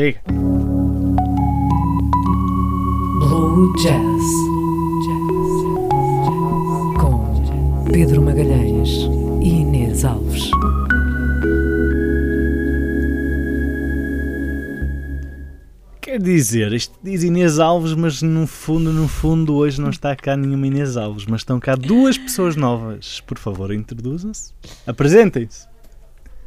Chega. Blue Jazz. Com Pedro Magalhães e Inês Alves. Quer dizer, isto diz Inês Alves, mas no fundo, no fundo, hoje não está cá nenhuma Inês Alves, mas estão cá duas pessoas novas. Por favor, introduzam-se. Apresentem-se.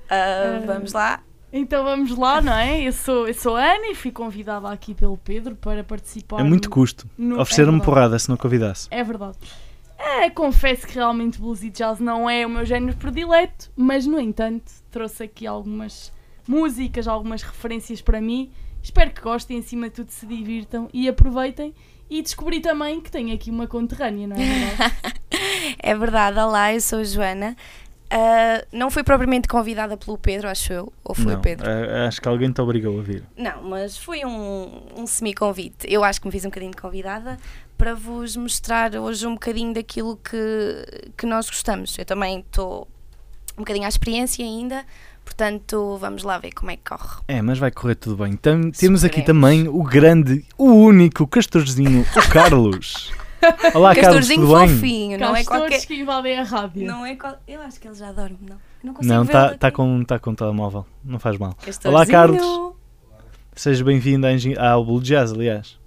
Ah, vamos lá. Então vamos lá, não é? Eu sou, eu sou a Ana e fui convidada aqui pelo Pedro para participar. É muito no- custo. no- Ofereceram-me é porrada se não convidasse. É verdade. É, confesso que realmente blues e jazz não é o meu género predileto, mas no entanto trouxe aqui algumas músicas, algumas referências para mim. Espero que gostem, acima de tudo se divirtam e aproveitem. E descobri também que tenho aqui uma conterrânea, não é verdade? É verdade, olá, eu sou a Joana. Ah, não fui propriamente convidada pelo Pedro, acho eu. Ou foi não, o Pedro? a- acho que alguém te obrigou a vir. Não, mas foi um, um semi-convite. Eu acho que me fiz um bocadinho de convidada para vos mostrar hoje um bocadinho daquilo que, que nós gostamos. Eu também estou um bocadinho à experiência ainda, portanto vamos lá ver como é que corre. É, mas vai correr tudo bem. Tam- temos aqui também o grande, o único Castorzinho, o Carlos. Olá, Carlos, Castorzinho tudo bem? fofinho, não é qualquer. que invadem a rádio. Não é qual... Eu acho que ele já dorme, não. Não consigo Não, está tá aqui. com, tá com o telemóvel. Não faz mal. Olá, Carlos. Seja bem-vindo ao Blue Jazz, aliás.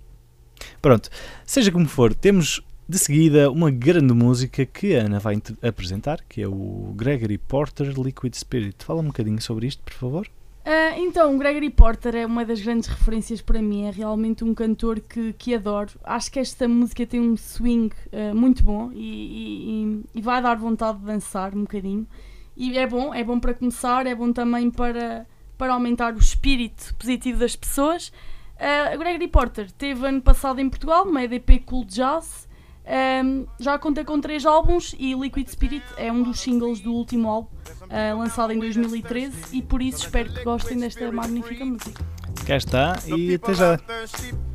Pronto, seja como for, temos de seguida uma grande música que a Ana vai apresentar, que é o Gregory Porter Liquid Spirit. Fala um bocadinho sobre isto, por favor. Ah, então, Gregory Porter é uma das grandes referências para mim, é realmente um cantor que, que adoro. Acho que esta música tem um swing ah, muito bom e, e- e- vai dar vontade de dançar um bocadinho. E é bom, é bom para começar, é bom também para, para aumentar o espírito positivo das pessoas. A Gregory Porter teve ano passado em Portugal, uma EDP Cool Jazz. Ahm, já conta com três álbuns e Liquid Spirit é um dos singles do último álbum, ah, lançado em 2013, e por isso espero que gostem desta magnífica música. Cá está e até já.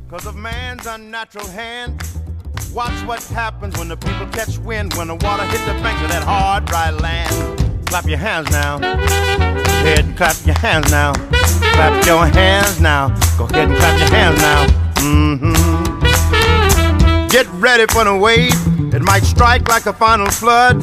'cause of man's unnatural hand. Watch what happens when the people catch wind, when the water hits the banks of that hard, dry land. Clap your hands now. Go ahead and clap your hands now. Clap your hands now. Go ahead and clap your hands now. hmm Get ready for the wave. It might strike like a final flood.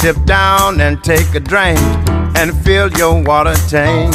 Dip down and take a drink and fill your water tank.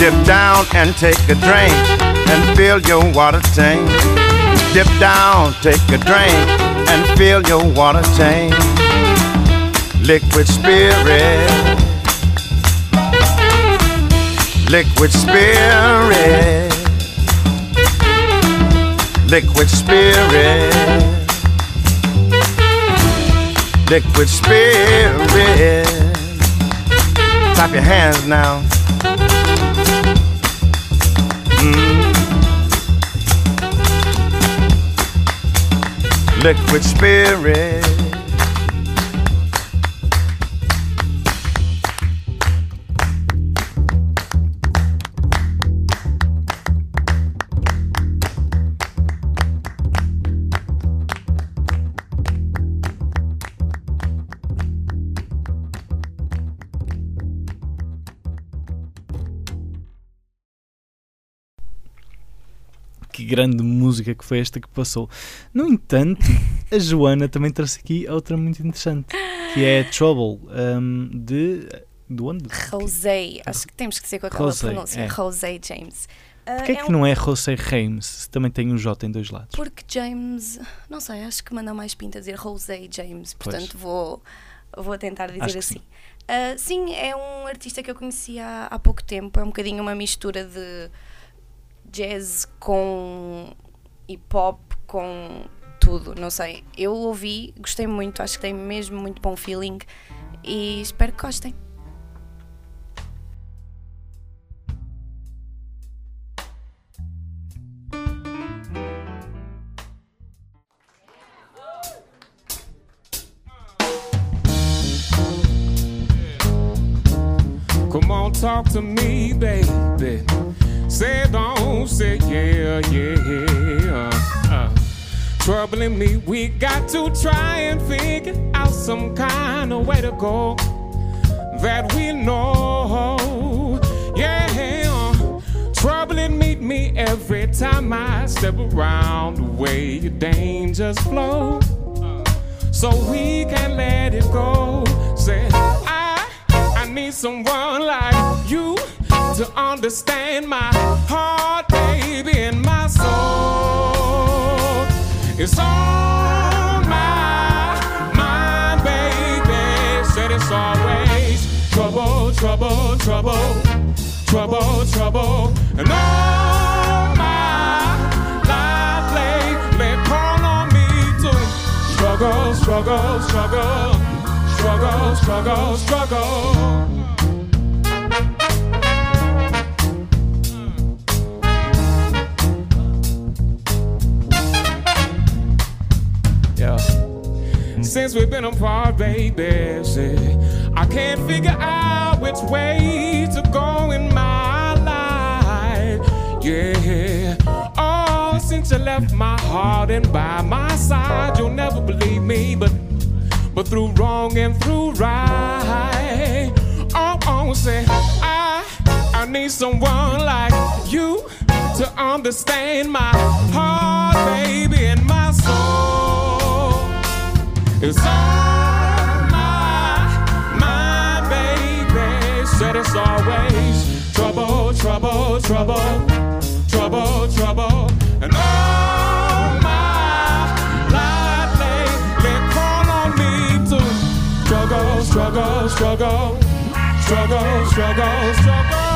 Dip down and take a drink and fill your water tank. Dip down, take a drink and fill your water tank. Liquid spirit. Liquid spirit. liquid spirit, liquid spirit. Clap your hands now. Liquid spirit. Grande música que foi esta que passou. No entanto, a Joana também trouxe aqui outra muito interessante, que é Trouble, um, de. De onde? Rosé, acho que temos que ser com aquela Rosé, pronúncia. é. Rosé James. Ah, Porquê é é que um- não é José Reims, se também tem um J em dois lados? Porque James, não sei, acho que manda mais pinta dizer Rosé James, Pois. portanto vou, vou tentar dizer Acho assim. sim. Ah, sim, é um artista que eu conheci há, há pouco tempo, é um bocadinho uma mistura de jazz com hip hop, com tudo, não sei. Eu ouvi, gostei muito, acho que tem mesmo muito bom feeling e espero que gostem. Come on, talk to me, baby. Say don't say yeah, yeah. Uh, troubling me, we got to try and figure out some kind of way to go that we know. Yeah, troubling meet me every time I step around the way your dangers flow so we can let it go. Say, I, I need someone like you to understand my heart, baby, and my soul. It's on my mind, baby. Said it's always trouble, trouble, trouble, trouble, trouble, and all my life lately call on me to struggle, struggle, struggle, struggle, struggle, struggle. Since we've been apart, baby, I can't figure out which way to go in my life. Yeah. Oh, since you left my heart and by my side, you'll never believe me, but but through wrong and through right. Oh, oh, say I I need someone like you to understand my heart, baby, and my soul. It's on my mind, baby. Said it's always trouble, trouble, trouble, trouble, trouble, and all my life lately call on me to struggle, struggle, struggle, struggle, struggle, struggle.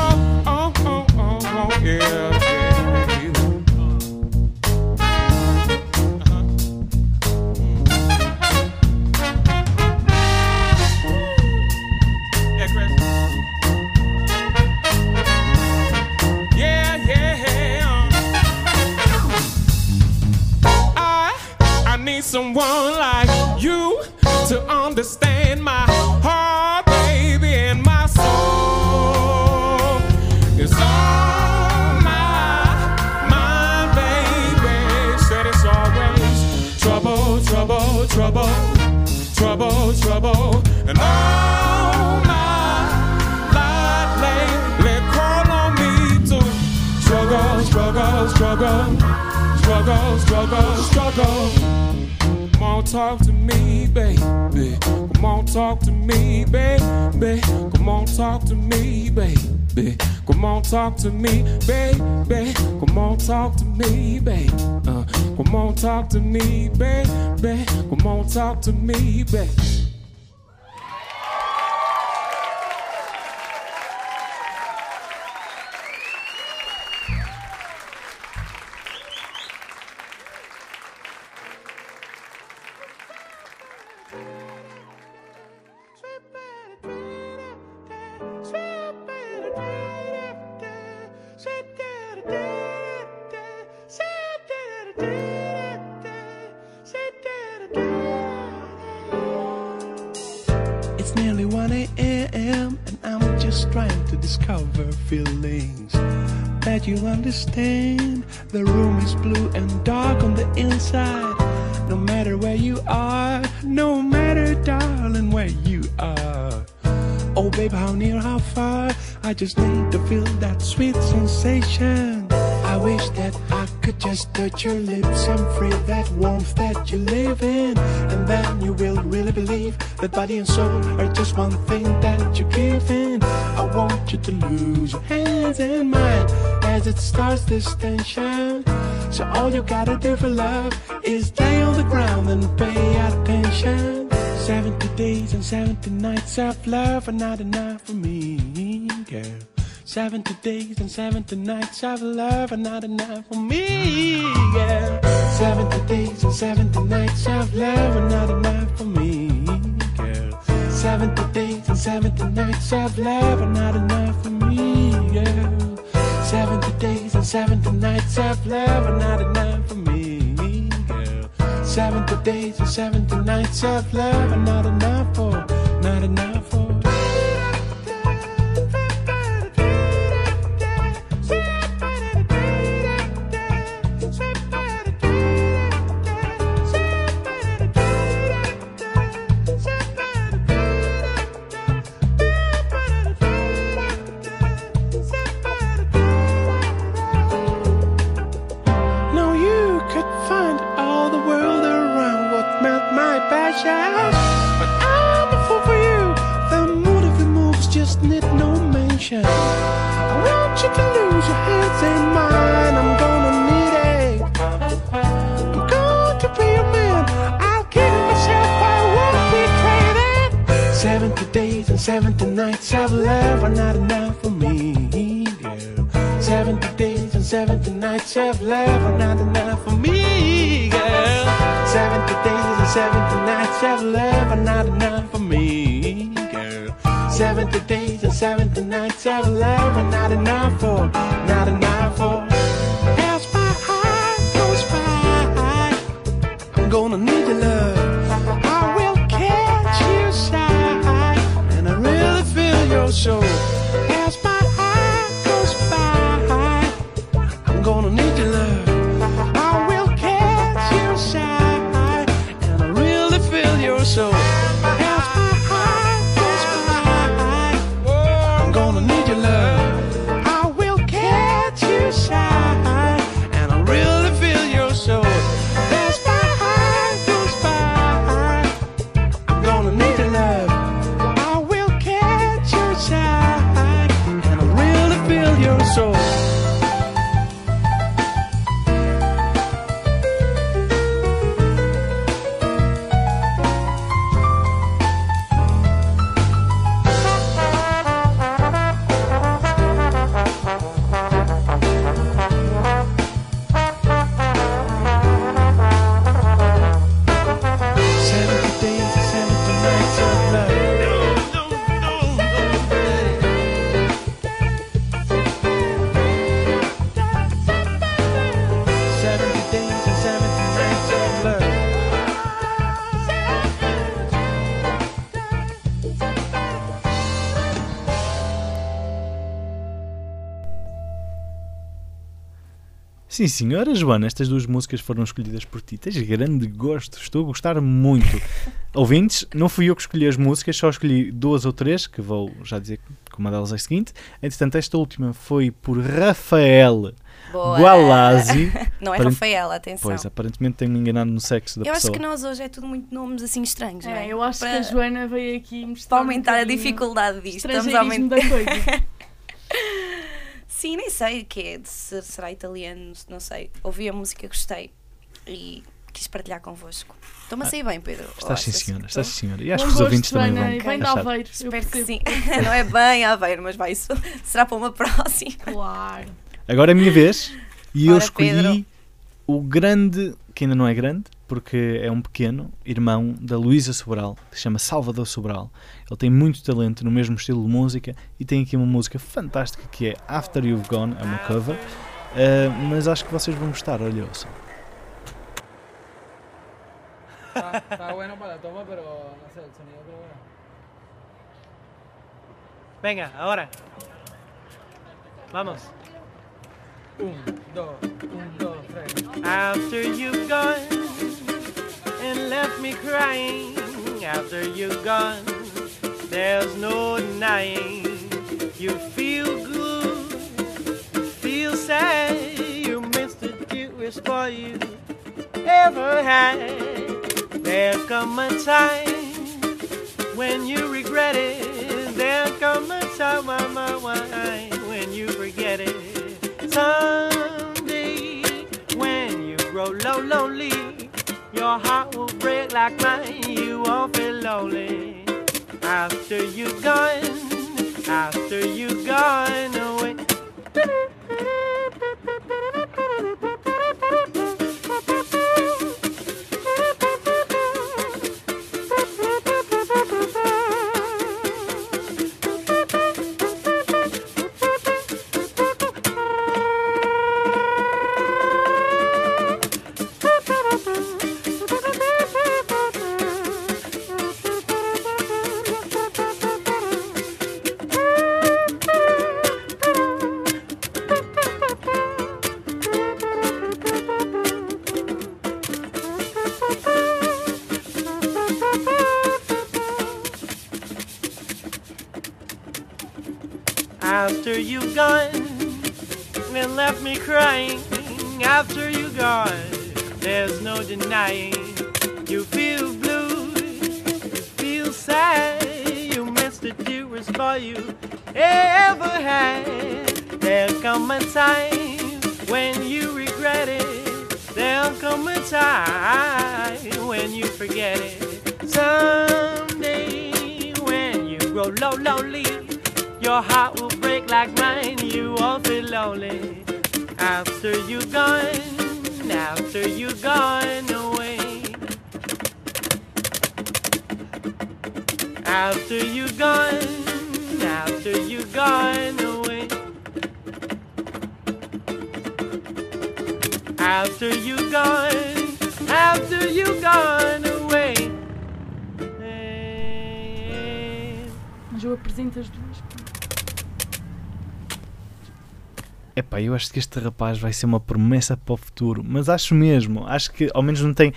To me, trying to discover feelings that you understand. The room is blue and dark on the inside. No matter where you are, no matter, darling, where you are. Oh, babe, how near, how far? I just need to feel that sweet sensation. I wish that I could just touch your lips and free that warmth that you live in. And then you will really believe that body and soul are just one thing that you give in. I want you to lose your hands and mind as it starts this tension. So all you gotta do for love is lay on the ground and pay attention. 70 days and 70 nights of love are not enough for me, girl. 70 days and 70 nights of love are not enough for me, girl. 70 days and 70 nights of love are not enough for me, 70 days and 70 nights of love are not enough for me, girl. 70 days and 70 nights of love are not enough for me, girl. 70 days and 70 nights of love are not enough for, not enough for. Mention. I want you to lose your hands in mine. I'm gonna need it. I'm going to be a man. I'll give myself. I won't betray that. 70 days and 70 nights of love are not enough for me, girl. 70 days and 70 nights of love are not enough for me, girl. 70 days and 70 nights of love are not enough for me, girl. 70 days and 70 nights of love are not enough for, not enough for. As my heart goes by, I'm gonna need your love. I will catch you side, and I really feel your soul. Sim, senhora Joana, estas duas músicas foram escolhidas por ti. Tens grande gosto, estou a gostar muito. Ouvintes, não fui eu que escolhi as músicas, só escolhi duas ou três, que vou já dizer que uma delas é a seguinte. Entretanto, esta última foi por Rafael Boa. Gualazzi. Não é Aparent- Rafaela, atenção. Pois, aparentemente tenho-me enganado no sexo da eu acho pessoa. que nós hoje é tudo muito nomes assim estranhos, não é? É, eu acho Para- que a Joana veio aqui mostrar Para um aumentar a bocadinho dificuldade disto. Estamos a aumentar. da coisa. Sim, nem sei o que é, de ser, será italiano, não sei. Ouvi a música, gostei e quis partilhar convosco. Estou-me a sair bem, Pedro. Está Oh, sim, senhora, estou? está sim, senhora. E acho Bom que os gosto, ouvintes também vão e vem de achar. Aveiro. eu Espero que sim. não é bem a ver, mas vai isso. Será para uma próxima. Claro. Agora é a minha vez e eu Ora, escolhi Pedro. o grande, que ainda não é grande, porque é um pequeno irmão da Luísa Sobral, que se chama Salvador Sobral. Ele tem muito talento no mesmo estilo de música e tem aqui uma música fantástica que é After You've Gone, é uma cover, eh, mas acho que vocês vão gostar, olha, ouçam. Está, está bueno para la toma, pero no sé, el sonido creo. Venga, ahora. Vamos. Un, dos, un, dos, tres. After you've gone and left me crying, after you've gone, there's no denying. You feel good, feel sad. You missed the dearest boy you ever had. There'll come a time when you regret it. There'll come a time, when you forget it. Someday, when you grow low, lonely, your heart will break like mine. You won't feel lonely after you're gone. After you're gone away. Low, lonely. Your heart will break like mine, you won't feel lonely after you're gone, after you're gone away. After you're gone, after you're gone away. After you're gone, after you're gone eu apresento as duas. Epá, eu acho que este rapaz vai ser uma promessa para o futuro, mas acho mesmo, acho que ao menos não tem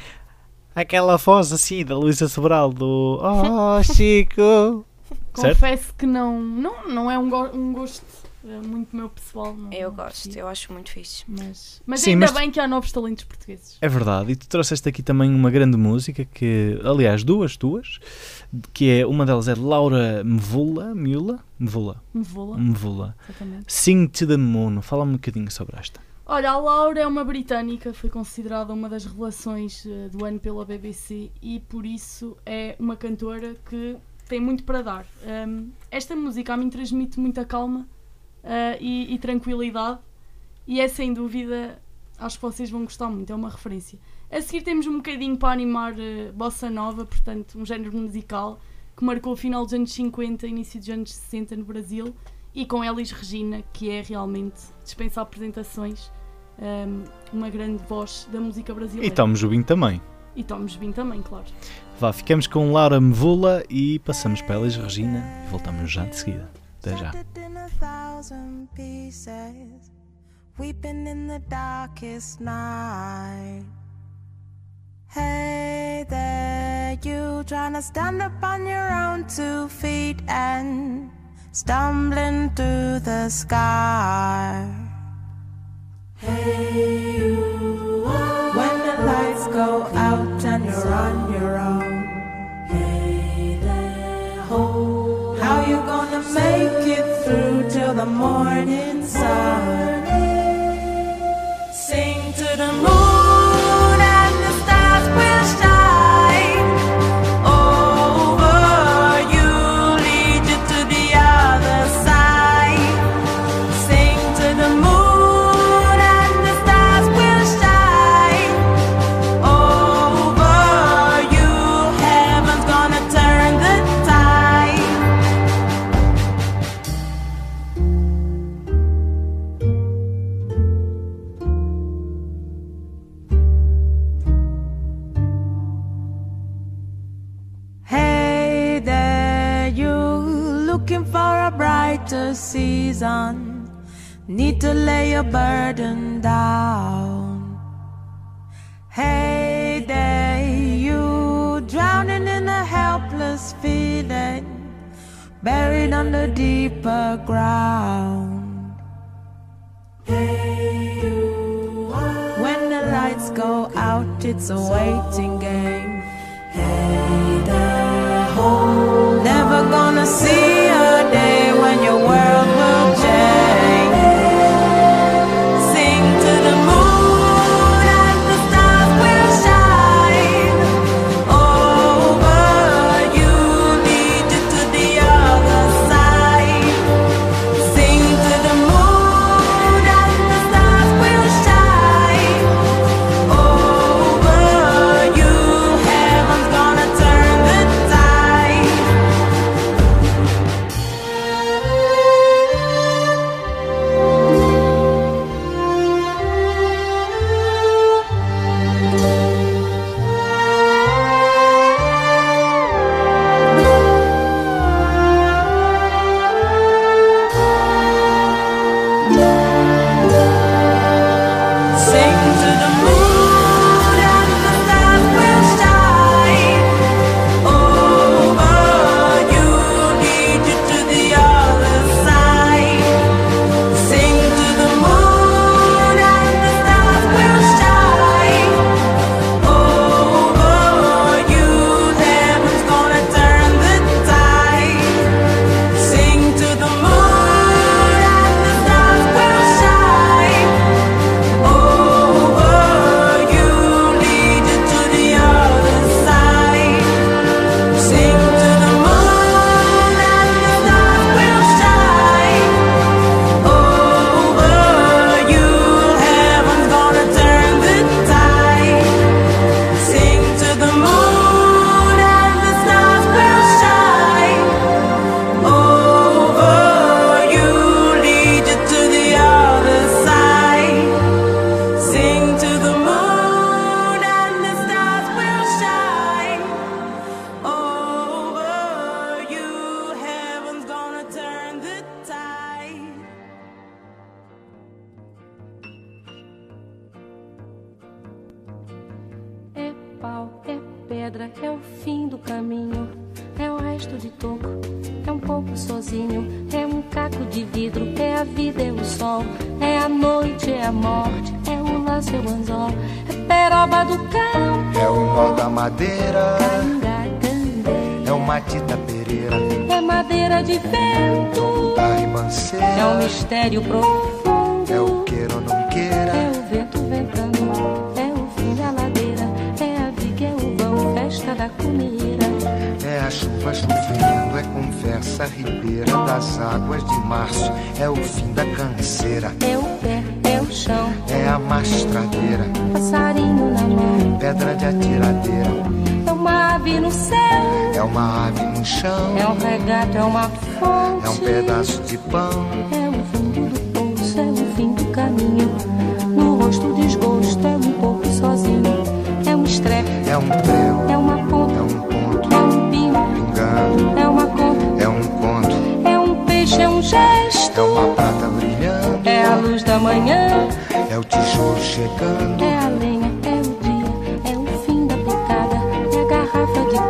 aquela voz assim da Luísa Sobral do Oh Chico. Certo? Confesso que não, não, não é um, go- um gosto muito meu pessoal. Não, Eu não gosto, eu acho muito fixe. Mas, mas Sim, ainda mas- bem que há novos talentos portugueses. É verdade, e tu trouxeste aqui também uma grande música que, aliás, duas tuas, que é uma delas é Laura Mvula, Miula, Mvula, Mevola, Mvula. exatamente. Sing to the Moon. Fala-me um bocadinho sobre esta. Olha, a Laura é uma britânica, foi considerada uma das revelações eh, do ano pela BBC e por isso é uma cantora que tem muito para dar. Um, esta música a mim transmite muita calma eh, e, e tranquilidade e é sem dúvida, acho que vocês vão gostar muito, é uma referência. A seguir temos um bocadinho para animar eh, Bossa Nova, portanto um género musical que marcou o final dos anos 50 e início dos anos 60 no Brasil e com Elis Regina, que é realmente dispensa apresentações, um, uma grande voz da música E brasileira. Tomes o vinho também. E Tomes Bim também, claro. Vá, ficamos com Laura Mvula e passamos para Elis Regina e voltamos já de seguida. Até já. A thousand pieces, weeping in the darkest night. Hey there, you trying to stand up on your own two feet and stumbling through the sky. Hey, you when the lights go out and you're on your own. Hey there, hold how you gonna make it the morning sun? reason need to lay your burden down. Hey day, you drowning in a helpless feeling, buried under deeper ground. Hey, you when the lights go out, it's a waiting game. Hey, there, home, never gonna see.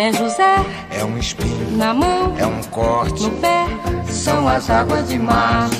É José, é um espinho. Na mão, é um corte. No pé, são as águas de março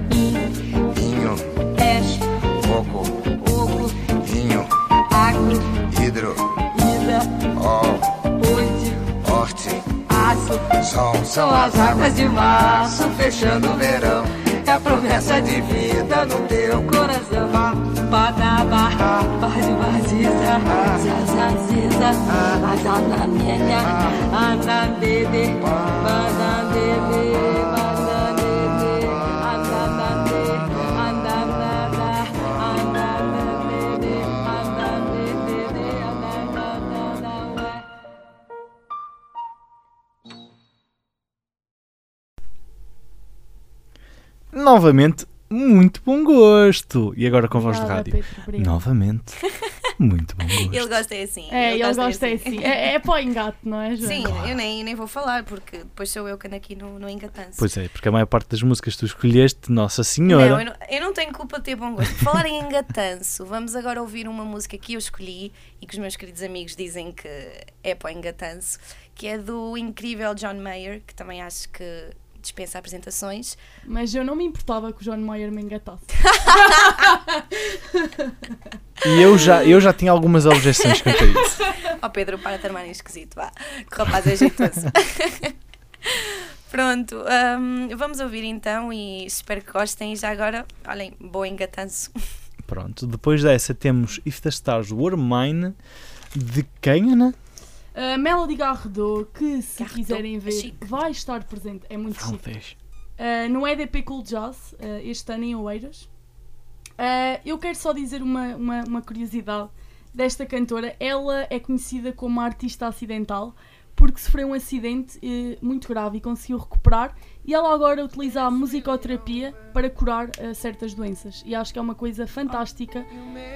São as águas de março fechando o verão. É a promessa de vida no teu coração. Badaba, bade baziza, zazaziza, azanamenya, anandede, banandede, banandede, Novamente, muito bom gosto. E agora com a voz de rádio. Pedro. Novamente, muito bom gosto. Ele gosta é assim. É, ele gosta gosta é assim. É, é para o engate, não é, João? Sim, eu nem, nem vou falar, porque depois sou eu que ando aqui no, no engatanço. Pois é, porque a maior parte das músicas que tu escolheste, Nossa Senhora. Não eu, não, eu não tenho culpa de ter bom gosto. Falar em engatanço, vamos agora ouvir uma música que eu escolhi e que os meus queridos amigos dizem que é para o engatanço, que é do incrível John Mayer, que também acho que dispensa apresentações. Mas eu não me importava que o John Mayer me engatasse. E eu já, eu já tinha algumas objeções quanto a isso. Ó Pedro, para de armar esquisito, vá. Que rapaz é jeitoso. Pronto, hum, vamos ouvir então e espero que gostem. E já agora, olhem, boa engatanço. Pronto, depois dessa temos If the Stars Were Mine, de quem, Ana? A Melody Garrido, que se Garrido, quiserem é ver, chique. vai estar presente. É muito chique. Uh, no EDP Cool Jazz, uh, este ano em Oeiras. Uh, eu quero só dizer uma, uma, uma curiosidade desta cantora. Ela é conhecida como uma artista acidental porque sofreu um acidente eh, muito grave e conseguiu recuperar. E ela agora utiliza a musicoterapia para curar uh, certas doenças. E acho que é uma coisa fantástica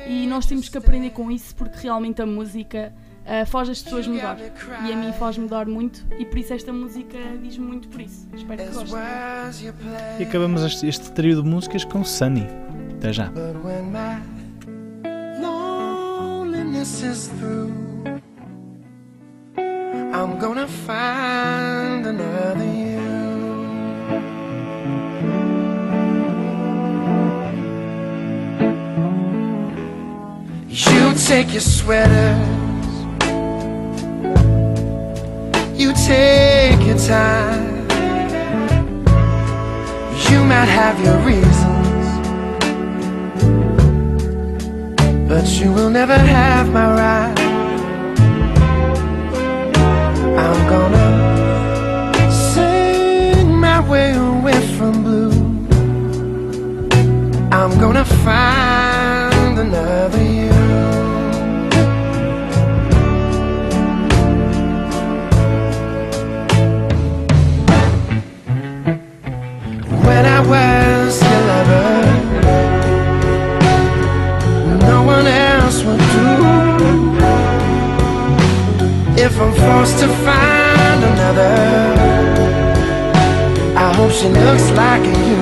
e nós temos que aprender com isso porque realmente a música uh, faz as pessoas mudar. E a mim faz mudar muito e por isso esta música diz-me muito por isso. Espero que gostem. E acabamos este, este trio de músicas com Sunny. Até já. Is through, I'm gonna find another you. You take your sweaters, take your time. You might have your reasons. But you will never have my right. I'm gonna sing my way away from blue. I'm gonna find If I'm forced to find another, I hope she looks like you.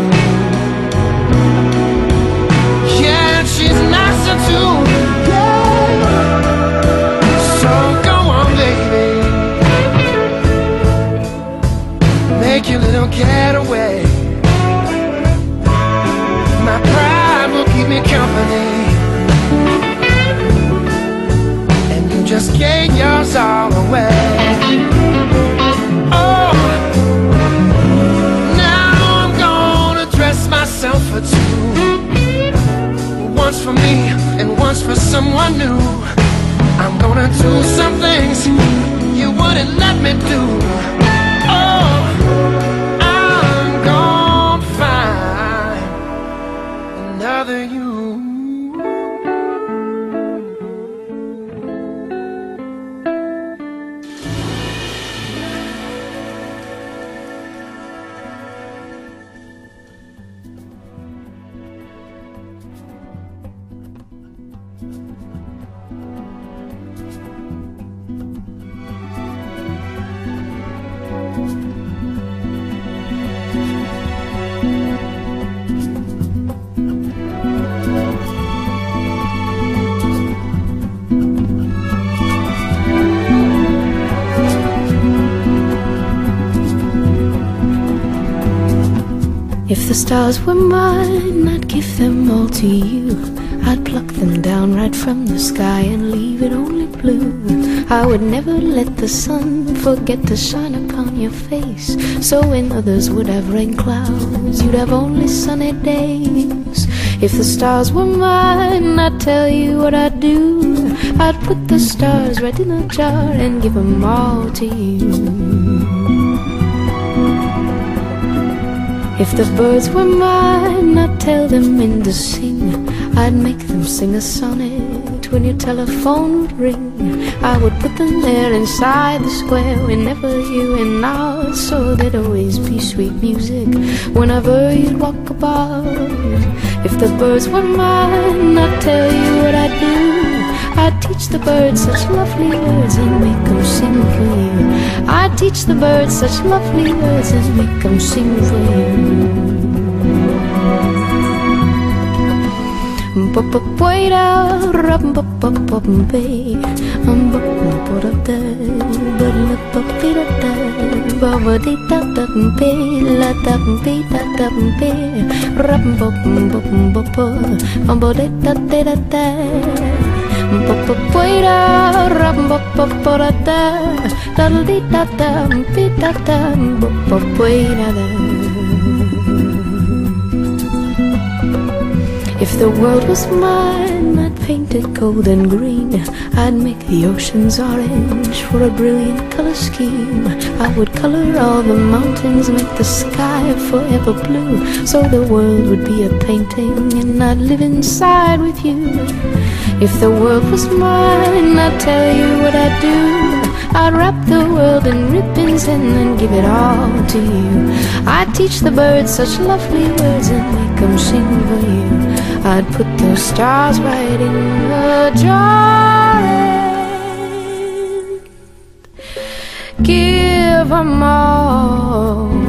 Yeah, she's nicer too. Yeah. So go on, baby. Make your little getaway. For someone new. I'm gonna do some things you wouldn't let me do. Stars were mine, I'd give them all to you. I'd pluck them down right from the sky and leave it only blue. I would never let the sun forget to shine upon your face. So when others would have rain clouds, you'd have only sunny days. If the stars were mine, I'd tell you what I'd do. I'd put the stars right in a jar and give them all to you. If the birds were mine, I'd tell them when to sing. I'd make them sing a sonnet when your telephone would ring. I would put them there inside the square whenever you and out, so there'd always be sweet music whenever you'd walk about. If the birds were mine, I'd tell you what I'd do. Teach the birds such lovely words and make them sing for you. I'd teach the birds such lovely words and make them sing for you. da da da da If the world was mine, I'd paint it gold and green. I'd make the oceans orange for a brilliant color scheme. I would color all the mountains, make the sky forever blue. So the world would be a painting, and I'd live inside with you. If the world was mine, I'd tell you what I'd do. I'd wrap the world in ribbons and then give it all to you. I'd teach the birds such lovely words and make them sing for you. I'd put those stars right in the jar and give them all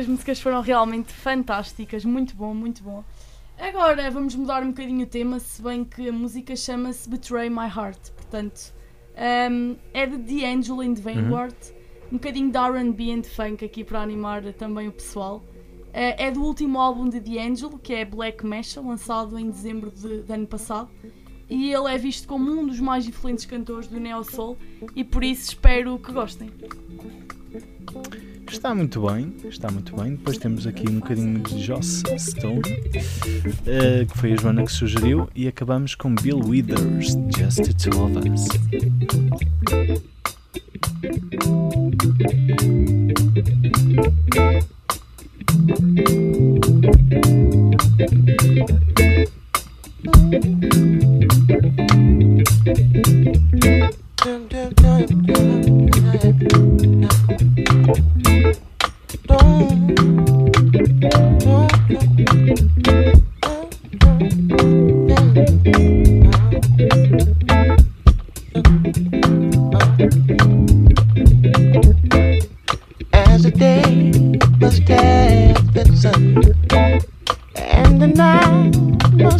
estas músicas foram realmente fantásticas, muito bom, muito bom. Agora vamos mudar um bocadinho o tema, se bem que a música chama-se Betray My Heart, portanto um, é de D'Angelo and Vanguard, um bocadinho de R&B and funk aqui para animar também o pessoal. Uh, é do último álbum de D'Angelo, que é Black Mecha, lançado em dezembro de, de ano passado. E ele é visto como um dos mais influentes cantores do Neo Soul e por isso espero que gostem. Está muito bem, está muito bem. Depois temos aqui um bocadinho de Joss Stone, eh, que foi a Joana que sugeriu, e acabamos com Bill Withers, Just the Two of Us. Day must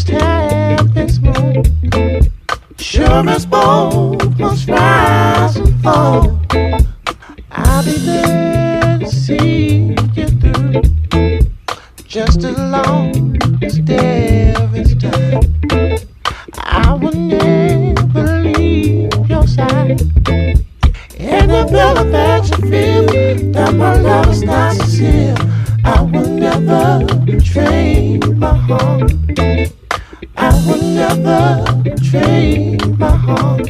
have been sun, Sure as both must rise and fall. I'll be there to see you through, just as long as there is time. I will never leave your side. And if ever that you feel that my love is not sincere, never betray my heart.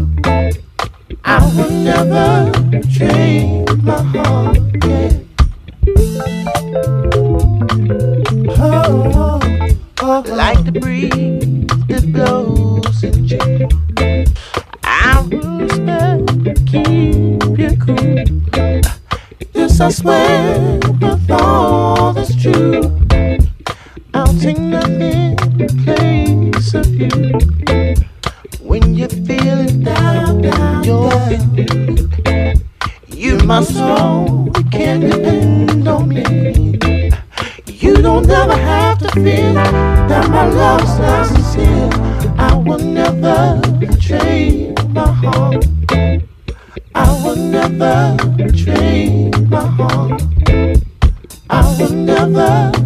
I will never betray my heart. Yeah. Oh, like the breeze that blows. I will stand, keep you cool. This I swear with all that's true. My soul, you can depend on me. You don't ever have to feel that my love's not sincere. I will never betray my heart. I will never betray my heart. I will never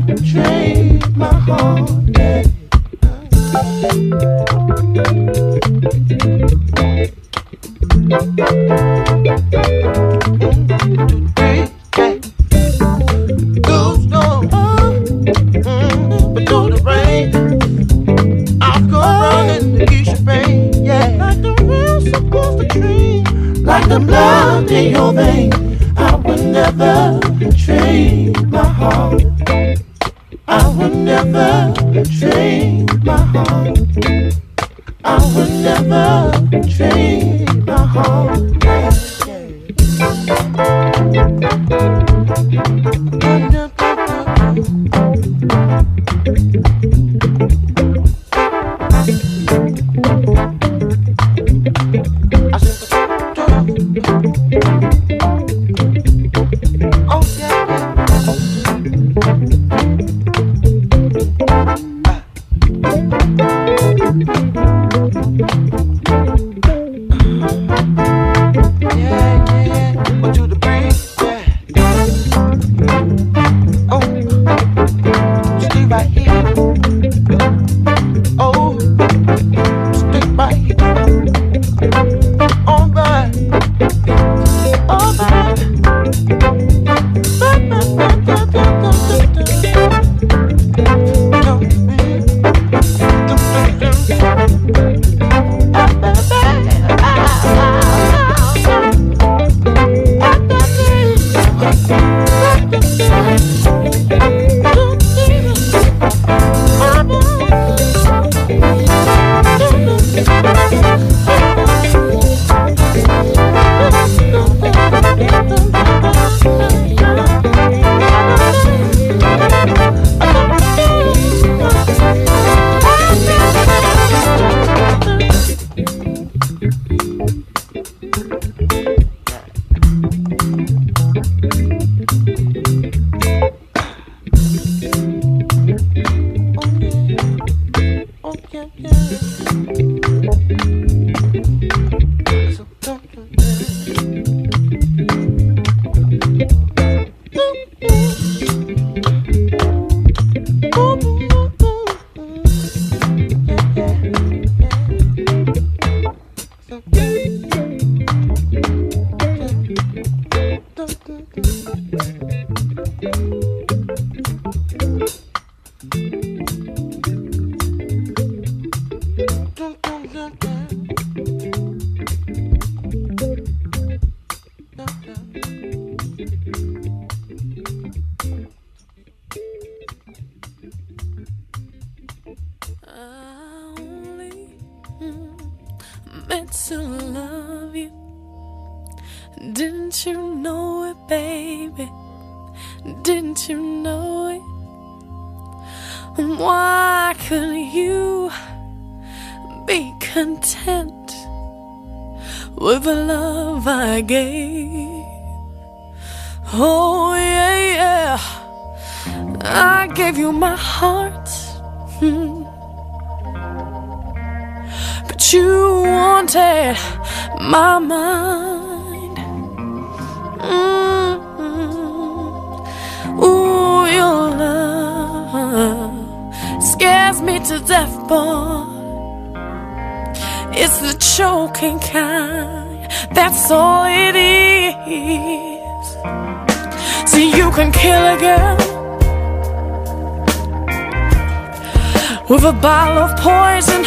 a bottle of poison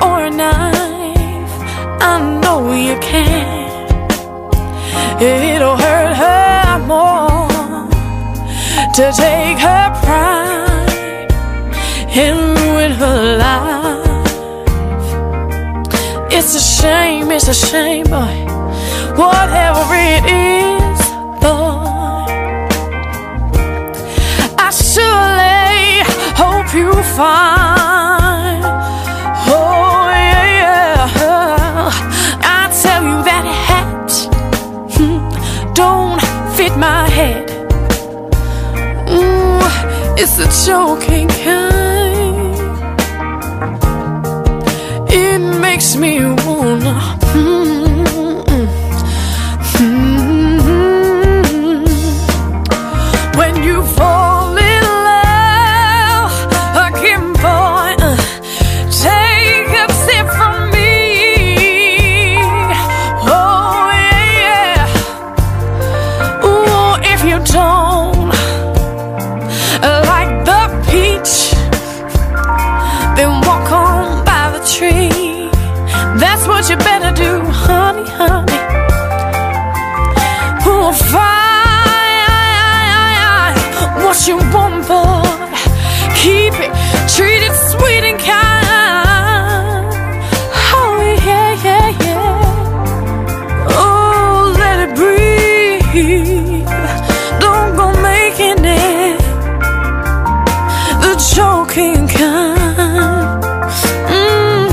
or a knife. I know you can. It'll hurt her more to take her pride and ruin her life. It's a shame, it's a shame, boy. Whatever it is, find. Oh yeah, yeah. I tell you that hat hmm, don't fit my head. Ooh, it's a choking kind. It makes me wanna. mm, you want, boy? Keep it, treat it sweet and kind. Oh yeah, yeah, yeah. Oh, let it breathe. Don't go making it the choking kind. Mm.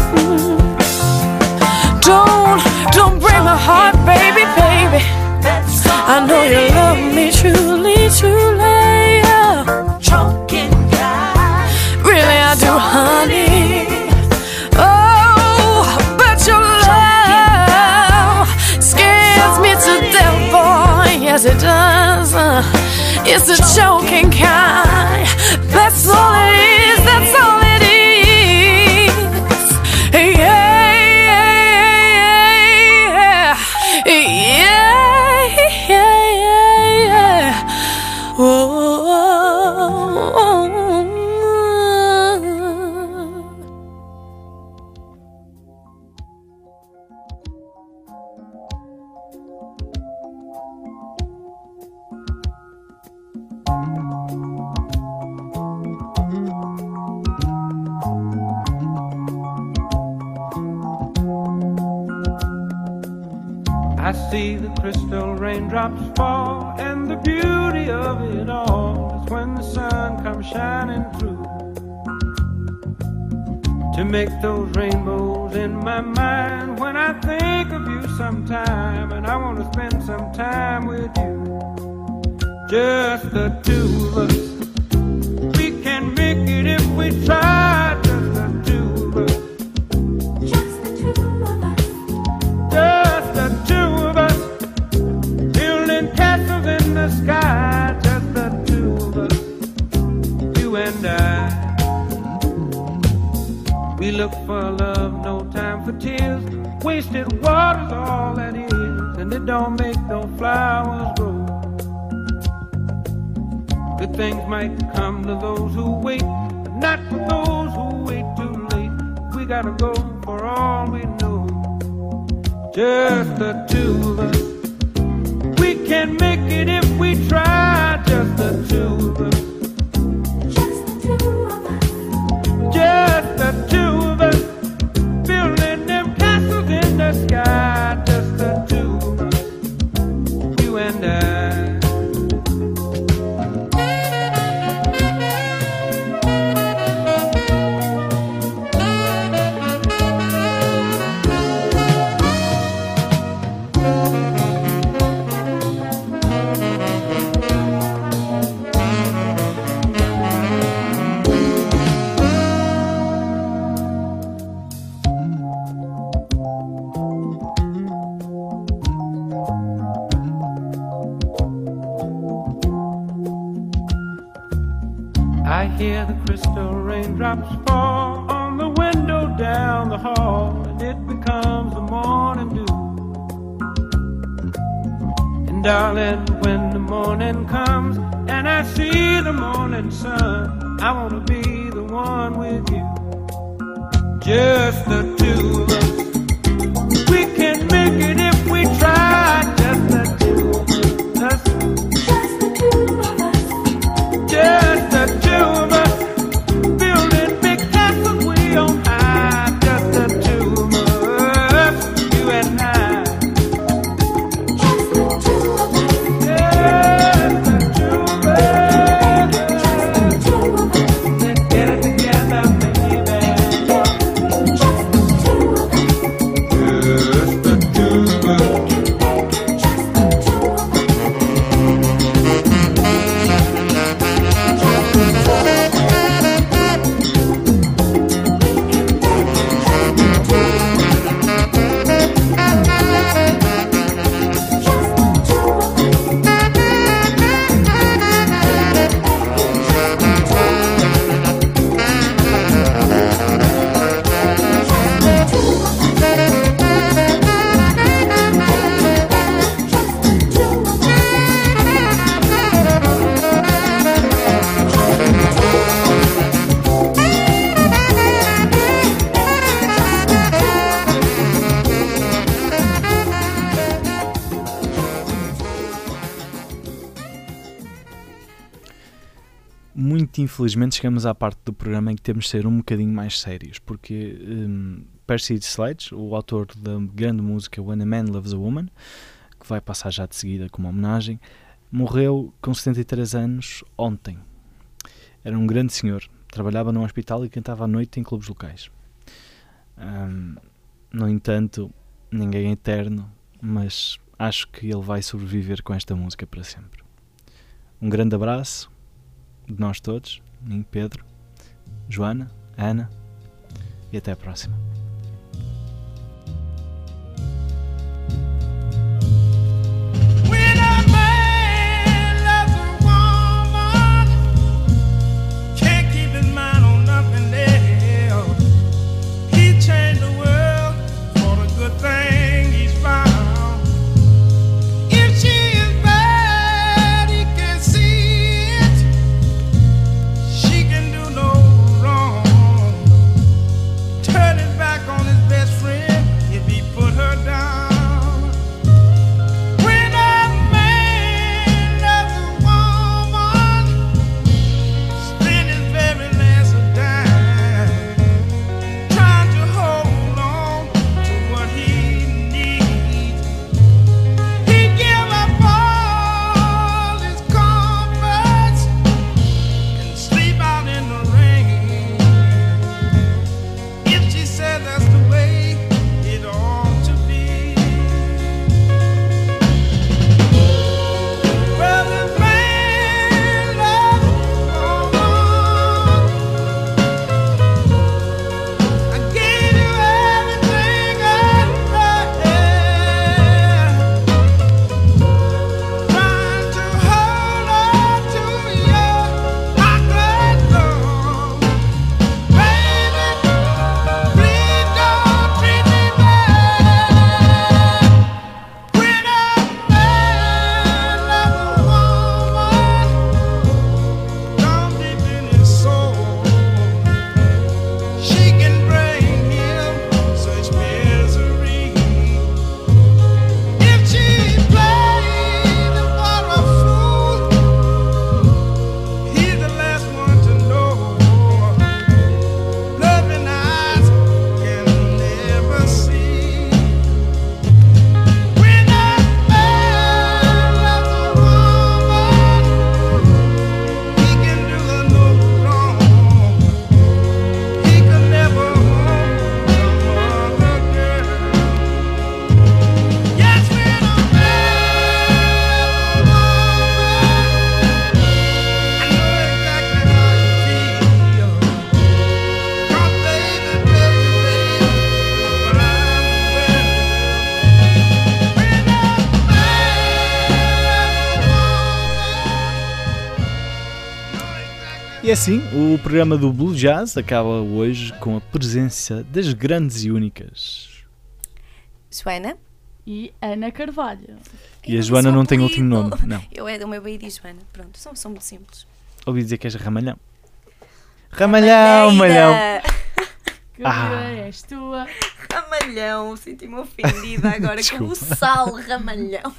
Don't, don't break my heart, baby, baby. I know you love me truly, It's a choking Good things might come to those who wait, but not for those who wait too late. We gotta go for all we know. Just the two of us. We can make it if we try. Just the two of us. Just the two infelizmente chegamos à parte do programa em que temos de ser um bocadinho mais sérios, porque hum, Percy Sledge, o autor da grande música When a Man Loves a Woman, que vai passar já de seguida como homenagem, morreu com 73 anos ontem. Era um grande senhor, trabalhava num hospital e cantava à noite em clubes locais. Hum, no entanto, ninguém é eterno, mas acho que ele vai sobreviver com esta música para sempre. Um grande abraço de nós todos, mim, Pedro, Joana, Ana e até a próxima. Assim, o programa do Blue Jazz acaba hoje com a presença das grandes e únicas. Joana? E Ana Carvalho. E a Joana não tem último nome, não. Eu é do meu baby de Joana. Pronto, são, são muito simples. Ouvi dizer que és Ramalhão. Ramalhão, malhão. Que Ah. és tua? Ramalhão, senti-me ofendida agora com o sal ramalhão.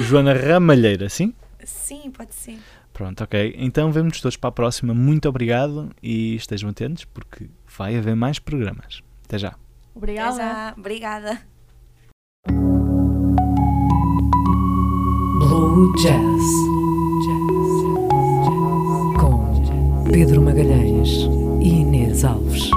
Joana Ramalheira, sim? Sim, pode ser. Pronto, ok. Então vemos todos para a próxima. Muito obrigado e estejam atentos porque vai haver mais programas. Até já. Obrigada. Até já. Obrigada. Blue Jazz. Com Pedro Magalhães e Inês Alves.